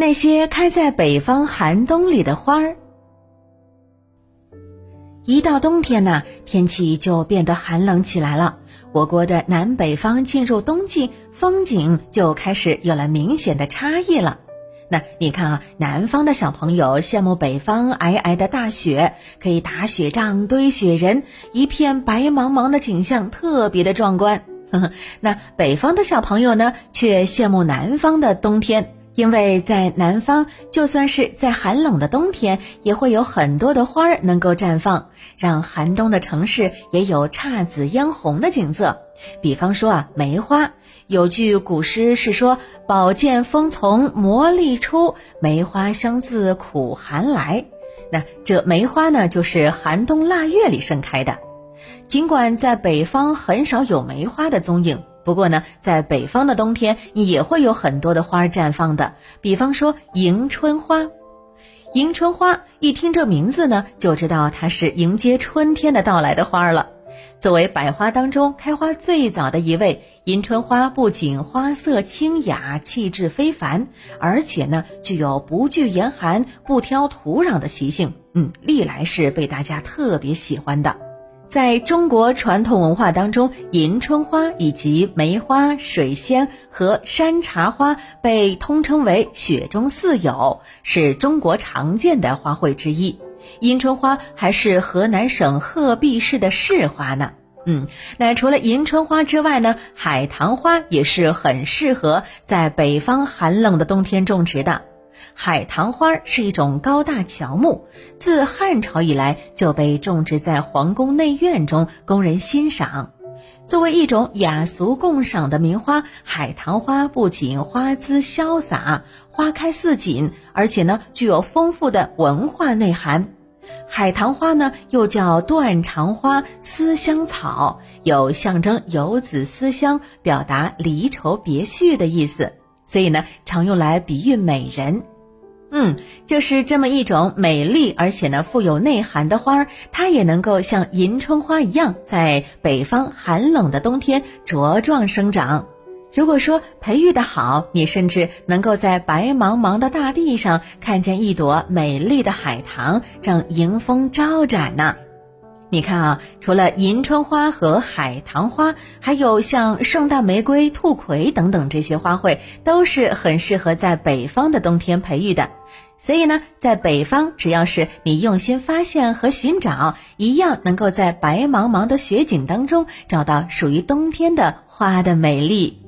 那些开在北方寒冬里的花儿。一到冬天呢，天气就变得寒冷起来了。我国的南北方进入冬季，风景就开始有了明显的差异了。那你看啊，南方的小朋友羡慕北方皑皑的大雪，可以打雪仗、堆雪人，一片白茫茫的景象特别的壮观。那北方的小朋友呢，却羡慕南方的冬天。因为在南方，就算是在寒冷的冬天，也会有很多的花儿能够绽放，让寒冬的城市也有姹紫嫣红的景色。比方说啊，梅花，有句古诗是说：“宝剑锋从磨砺出，梅花香自苦寒来。”那这梅花呢，就是寒冬腊月里盛开的。尽管在北方很少有梅花的踪影。不过呢，在北方的冬天也会有很多的花绽放的，比方说迎春花。迎春花一听这名字呢，就知道它是迎接春天的到来的花了。作为百花当中开花最早的一位，迎春花不仅花色清雅、气质非凡，而且呢，具有不惧严寒、不挑土壤的习性。嗯，历来是被大家特别喜欢的。在中国传统文化当中，迎春花以及梅花、水仙和山茶花被通称为“雪中四友”，是中国常见的花卉之一。迎春花还是河南省鹤壁市的市花呢。嗯，那除了迎春花之外呢，海棠花也是很适合在北方寒冷的冬天种植的。海棠花是一种高大乔木，自汉朝以来就被种植在皇宫内院中供人欣赏。作为一种雅俗共赏的名花，海棠花不仅花姿潇洒、花开似锦，而且呢具有丰富的文化内涵。海棠花呢又叫断肠花、思乡草，有象征游子思乡、表达离愁别绪的意思，所以呢常用来比喻美人。嗯，就是这么一种美丽而且呢富有内涵的花儿，它也能够像迎春花一样，在北方寒冷的冬天茁壮生长。如果说培育的好，你甚至能够在白茫茫的大地上看见一朵美丽的海棠正迎风招展呢。你看啊，除了迎春花和海棠花，还有像圣诞玫瑰、兔葵等等这些花卉，都是很适合在北方的冬天培育的。所以呢，在北方，只要是你用心发现和寻找，一样能够在白茫茫的雪景当中找到属于冬天的花的美丽。